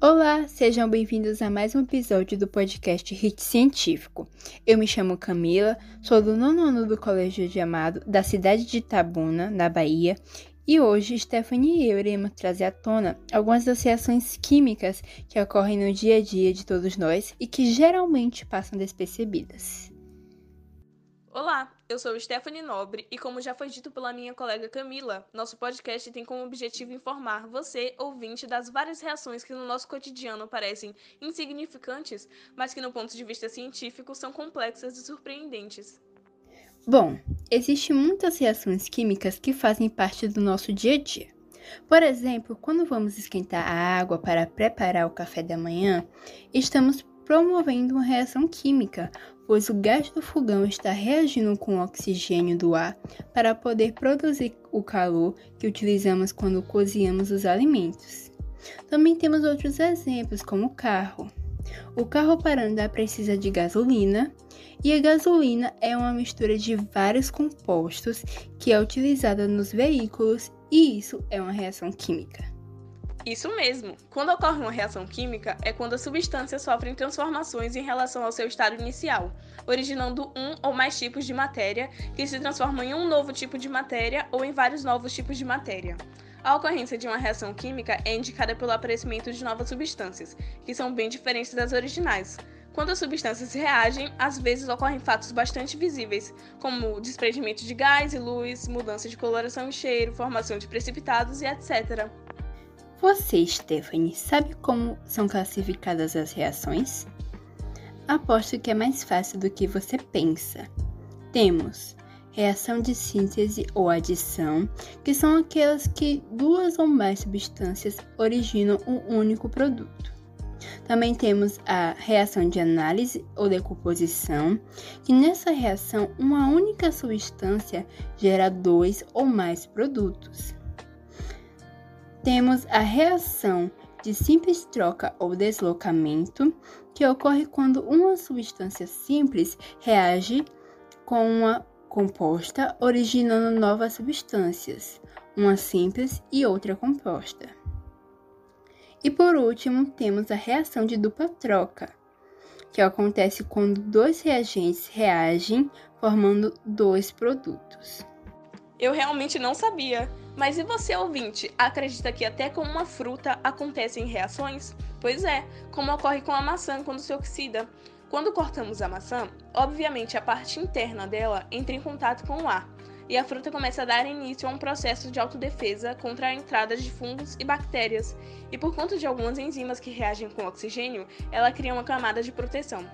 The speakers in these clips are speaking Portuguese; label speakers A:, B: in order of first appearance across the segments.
A: Olá, sejam bem-vindos a mais um episódio do podcast Hit Científico. Eu me chamo Camila, sou do nono ano do Colégio de Amado, da cidade de Itabuna, na Bahia, e hoje Stephanie e eu iremos trazer à tona algumas das reações químicas que ocorrem no dia a dia de todos nós e que geralmente passam despercebidas.
B: Olá, eu sou Stephanie Nobre e, como já foi dito pela minha colega Camila, nosso podcast tem como objetivo informar você, ouvinte, das várias reações que no nosso cotidiano parecem insignificantes, mas que, no ponto de vista científico, são complexas e surpreendentes.
A: Bom, existem muitas reações químicas que fazem parte do nosso dia a dia. Por exemplo, quando vamos esquentar a água para preparar o café da manhã, estamos promovendo uma reação química, pois o gás do fogão está reagindo com o oxigênio do ar para poder produzir o calor que utilizamos quando cozinhamos os alimentos. Também temos outros exemplos, como o carro. O carro para andar precisa de gasolina, e a gasolina é uma mistura de vários compostos que é utilizada nos veículos, e isso é uma reação química.
B: Isso mesmo! Quando ocorre uma reação química, é quando as substâncias sofrem transformações em relação ao seu estado inicial, originando um ou mais tipos de matéria que se transformam em um novo tipo de matéria ou em vários novos tipos de matéria. A ocorrência de uma reação química é indicada pelo aparecimento de novas substâncias, que são bem diferentes das originais. Quando as substâncias reagem, às vezes ocorrem fatos bastante visíveis, como desprendimento de gás e luz, mudança de coloração e cheiro, formação de precipitados e etc.
A: Você, Stephanie, sabe como são classificadas as reações? Aposto que é mais fácil do que você pensa. Temos reação de síntese ou adição, que são aquelas que duas ou mais substâncias originam um único produto. Também temos a reação de análise ou decomposição, que nessa reação uma única substância gera dois ou mais produtos. Temos a reação de simples troca ou deslocamento, que ocorre quando uma substância simples reage com uma composta, originando novas substâncias, uma simples e outra composta. E por último, temos a reação de dupla troca, que acontece quando dois reagentes reagem formando dois produtos.
B: Eu realmente não sabia. Mas e você, ouvinte, acredita que até com uma fruta acontecem reações? Pois é, como ocorre com a maçã quando se oxida. Quando cortamos a maçã, obviamente a parte interna dela entra em contato com o ar, e a fruta começa a dar início a um processo de autodefesa contra a entrada de fungos e bactérias, e por conta de algumas enzimas que reagem com oxigênio, ela cria uma camada de proteção.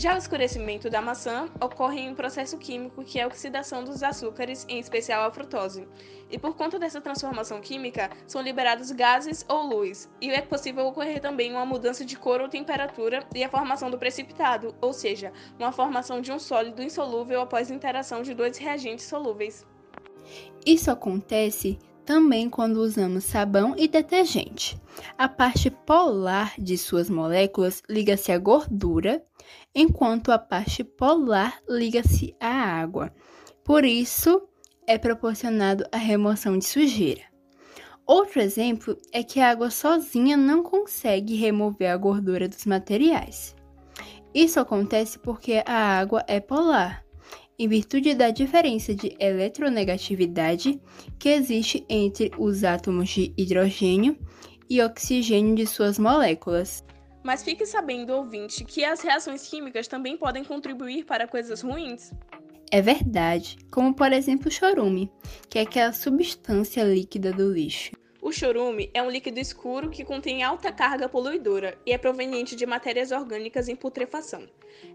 B: Já o escurecimento da maçã ocorre em um processo químico que é a oxidação dos açúcares, em especial a frutose. E por conta dessa transformação química, são liberados gases ou luz, e é possível ocorrer também uma mudança de cor ou temperatura e a formação do precipitado, ou seja, uma formação de um sólido insolúvel após a interação de dois reagentes solúveis.
A: Isso acontece também quando usamos sabão e detergente. A parte polar de suas moléculas liga-se à gordura, enquanto a parte polar liga-se à água. Por isso, é proporcionado a remoção de sujeira. Outro exemplo é que a água sozinha não consegue remover a gordura dos materiais. Isso acontece porque a água é polar em virtude da diferença de eletronegatividade que existe entre os átomos de hidrogênio e oxigênio de suas moléculas.
B: Mas fique sabendo, ouvinte, que as reações químicas também podem contribuir para coisas ruins.
A: É verdade, como por exemplo o chorume, que é aquela substância líquida do lixo.
B: O chorume é um líquido escuro que contém alta carga poluidora e é proveniente de matérias orgânicas em putrefação.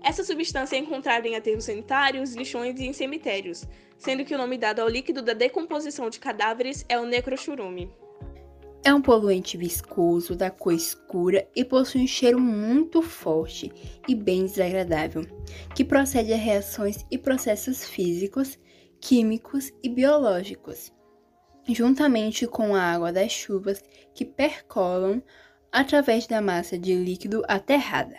B: Essa substância é encontrada em aterros sanitários, lixões e em cemitérios, sendo que o nome dado ao líquido da decomposição de cadáveres é o necrochurume.
A: É um poluente viscoso, da cor escura e possui um cheiro muito forte e bem desagradável, que procede a reações e processos físicos, químicos e biológicos juntamente com a água das chuvas que percolam através da massa de líquido aterrada.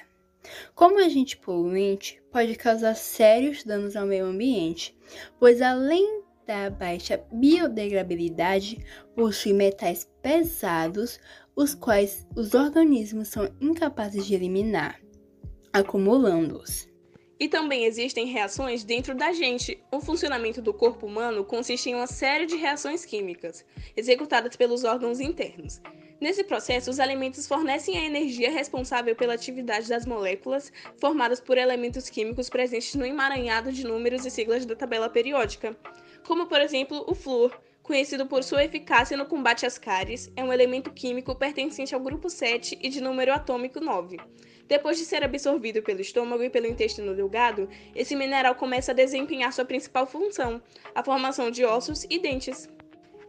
A: Como agente poluente, pode causar sérios danos ao meio ambiente, pois além da baixa biodegradabilidade, possui metais pesados, os quais os organismos são incapazes de eliminar, acumulando-os.
B: E também existem reações dentro da gente. O funcionamento do corpo humano consiste em uma série de reações químicas, executadas pelos órgãos internos. Nesse processo, os alimentos fornecem a energia responsável pela atividade das moléculas formadas por elementos químicos presentes no emaranhado de números e siglas da tabela periódica, como por exemplo o flúor, conhecido por sua eficácia no combate às cáries, é um elemento químico pertencente ao grupo 7 e de número atômico 9. Depois de ser absorvido pelo estômago e pelo intestino delgado, esse mineral começa a desempenhar sua principal função, a formação de ossos e dentes.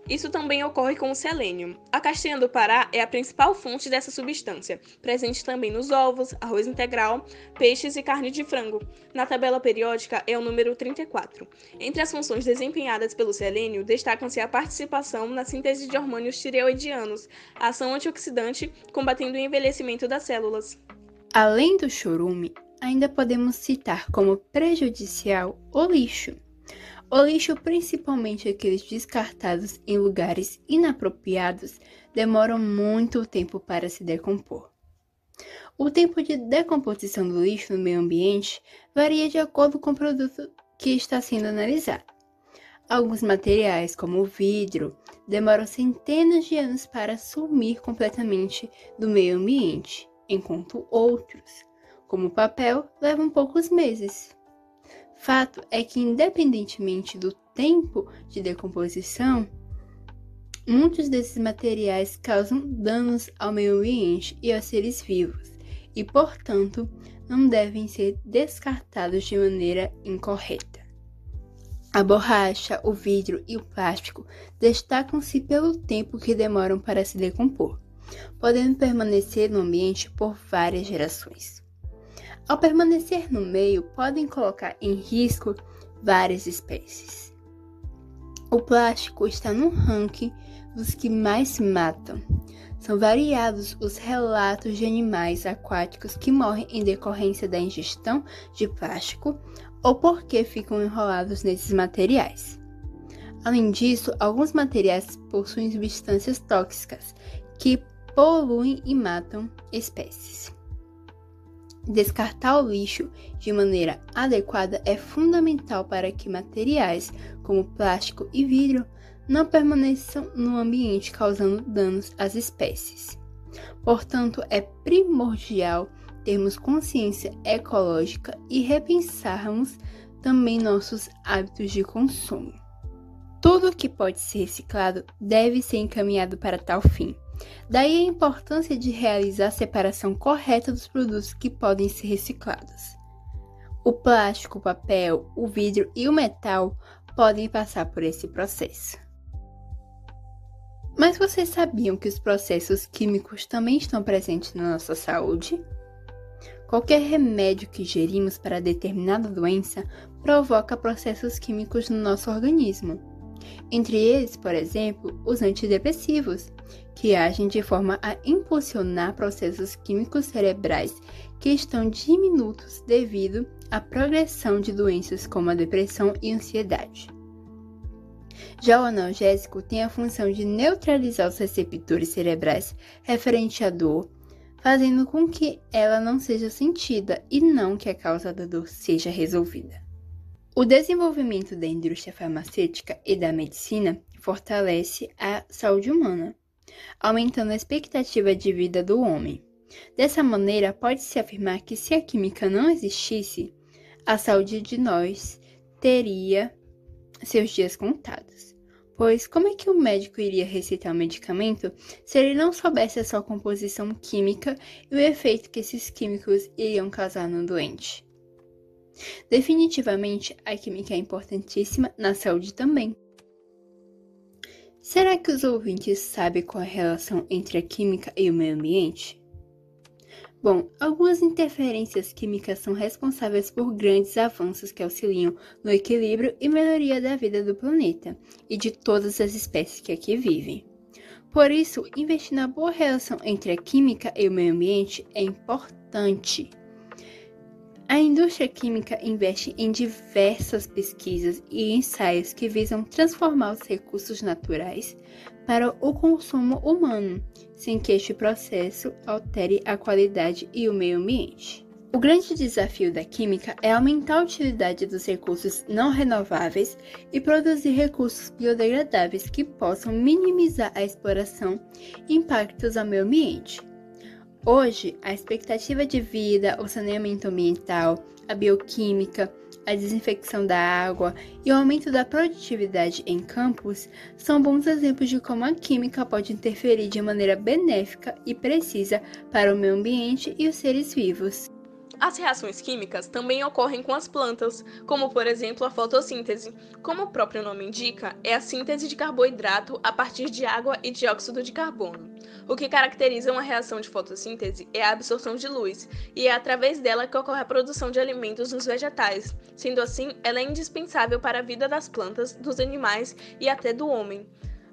B: Isso também ocorre com o selênio. A castanha do Pará é a principal fonte dessa substância, presente também nos ovos, arroz integral, peixes e carne de frango. Na tabela periódica é o número 34. Entre as funções desempenhadas pelo selênio, destacam-se a participação na síntese de hormônios tireoidianos, a ação antioxidante, combatendo o envelhecimento das células.
A: Além do chorume, ainda podemos citar como prejudicial o lixo. O lixo, principalmente aqueles descartados em lugares inapropriados, demoram muito tempo para se decompor. O tempo de decomposição do lixo no meio ambiente varia de acordo com o produto que está sendo analisado. Alguns materiais, como o vidro, demoram centenas de anos para sumir completamente do meio ambiente, enquanto outros, como papel, levam poucos meses. Fato é que, independentemente do tempo de decomposição, muitos desses materiais causam danos ao meio ambiente e aos seres vivos e, portanto, não devem ser descartados de maneira incorreta. A borracha, o vidro e o plástico destacam-se pelo tempo que demoram para se decompor, podendo permanecer no ambiente por várias gerações. Ao permanecer no meio, podem colocar em risco várias espécies. O plástico está no ranking dos que mais matam. São variados os relatos de animais aquáticos que morrem em decorrência da ingestão de plástico ou porque ficam enrolados nesses materiais. Além disso, alguns materiais possuem substâncias tóxicas que poluem e matam espécies. Descartar o lixo de maneira adequada é fundamental para que materiais como plástico e vidro não permaneçam no ambiente causando danos às espécies. Portanto, é primordial termos consciência ecológica e repensarmos também nossos hábitos de consumo. Tudo que pode ser reciclado deve ser encaminhado para tal fim. Daí a importância de realizar a separação correta dos produtos que podem ser reciclados. O plástico, o papel, o vidro e o metal podem passar por esse processo. Mas vocês sabiam que os processos químicos também estão presentes na nossa saúde? Qualquer remédio que gerimos para determinada doença provoca processos químicos no nosso organismo. Entre eles, por exemplo, os antidepressivos, que agem de forma a impulsionar processos químicos cerebrais que estão diminutos devido à progressão de doenças como a depressão e ansiedade. Já o analgésico tem a função de neutralizar os receptores cerebrais referente à dor, fazendo com que ela não seja sentida e não que a causa da dor seja resolvida. O desenvolvimento da indústria farmacêutica e da medicina fortalece a saúde humana, aumentando a expectativa de vida do homem. Dessa maneira, pode-se afirmar que se a química não existisse, a saúde de nós teria seus dias contados. Pois como é que o médico iria receitar um medicamento se ele não soubesse a sua composição química e o efeito que esses químicos iriam causar no doente? Definitivamente, a química é importantíssima na saúde também. Será que os ouvintes sabem qual é a relação entre a química e o meio ambiente? Bom, algumas interferências químicas são responsáveis por grandes avanços que auxiliam no equilíbrio e melhoria da vida do planeta e de todas as espécies que aqui vivem. Por isso, investir na boa relação entre a química e o meio ambiente é importante. A indústria química investe em diversas pesquisas e ensaios que visam transformar os recursos naturais para o consumo humano, sem que este processo altere a qualidade e o meio ambiente. O grande desafio da química é aumentar a utilidade dos recursos não renováveis e produzir recursos biodegradáveis que possam minimizar a exploração e impactos ao meio ambiente. Hoje, a expectativa de vida, o saneamento ambiental, a bioquímica, a desinfecção da água e o aumento da produtividade em campos são bons exemplos de como a química pode interferir de maneira benéfica e precisa para o meio ambiente e os seres vivos.
B: As reações químicas também ocorrem com as plantas, como por exemplo a fotossíntese. Como o próprio nome indica, é a síntese de carboidrato a partir de água e dióxido de carbono. O que caracteriza uma reação de fotossíntese é a absorção de luz, e é através dela que ocorre a produção de alimentos nos vegetais. Sendo assim, ela é indispensável para a vida das plantas, dos animais e até do homem.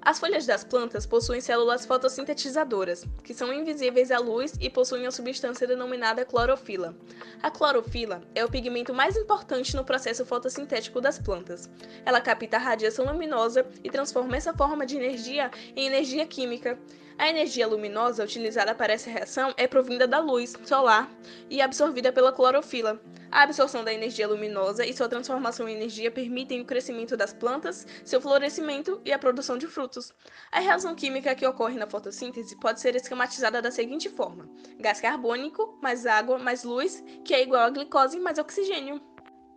B: As folhas das plantas possuem células fotossintetizadoras, que são invisíveis à luz e possuem a substância denominada clorofila. A clorofila é o pigmento mais importante no processo fotossintético das plantas. Ela capta a radiação luminosa e transforma essa forma de energia em energia química. A energia luminosa utilizada para essa reação é provinda da luz solar e absorvida pela clorofila. A absorção da energia luminosa e sua transformação em energia permitem o crescimento das plantas, seu florescimento e a produção de frutos. A reação química que ocorre na fotossíntese pode ser esquematizada da seguinte forma: gás carbônico mais água mais luz, que é igual a glicose mais oxigênio.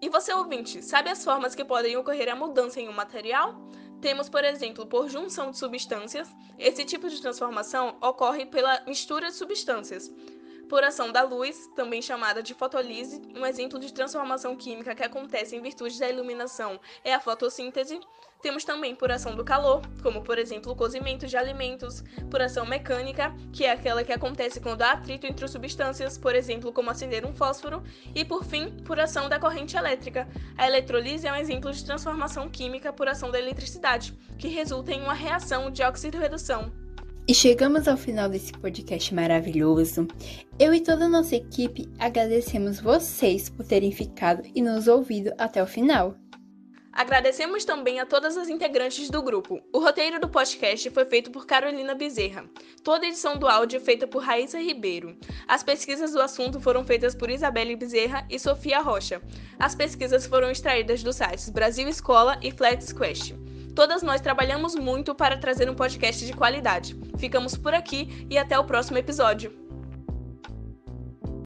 B: E você ouvinte, sabe as formas que podem ocorrer a mudança em um material? Temos, por exemplo, por junção de substâncias. Esse tipo de transformação ocorre pela mistura de substâncias por ação da luz, também chamada de fotolise, um exemplo de transformação química que acontece em virtude da iluminação é a fotossíntese. Temos também por ação do calor, como por exemplo o cozimento de alimentos, por ação mecânica, que é aquela que acontece quando há atrito entre substâncias, por exemplo, como acender um fósforo, e por fim, por ação da corrente elétrica. A eletrolise é um exemplo de transformação química por ação da eletricidade, que resulta em uma reação de oxidorredução.
A: E chegamos ao final desse podcast maravilhoso. Eu e toda a nossa equipe agradecemos vocês por terem ficado e nos ouvido até o final.
B: Agradecemos também a todas as integrantes do grupo. O roteiro do podcast foi feito por Carolina Bezerra. Toda a edição do áudio é feita por Raíssa Ribeiro. As pesquisas do assunto foram feitas por Isabelle Bezerra e Sofia Rocha. As pesquisas foram extraídas dos sites Brasil Escola e Flex Quest. Todas nós trabalhamos muito para trazer um podcast de qualidade. Ficamos por aqui e até o próximo episódio.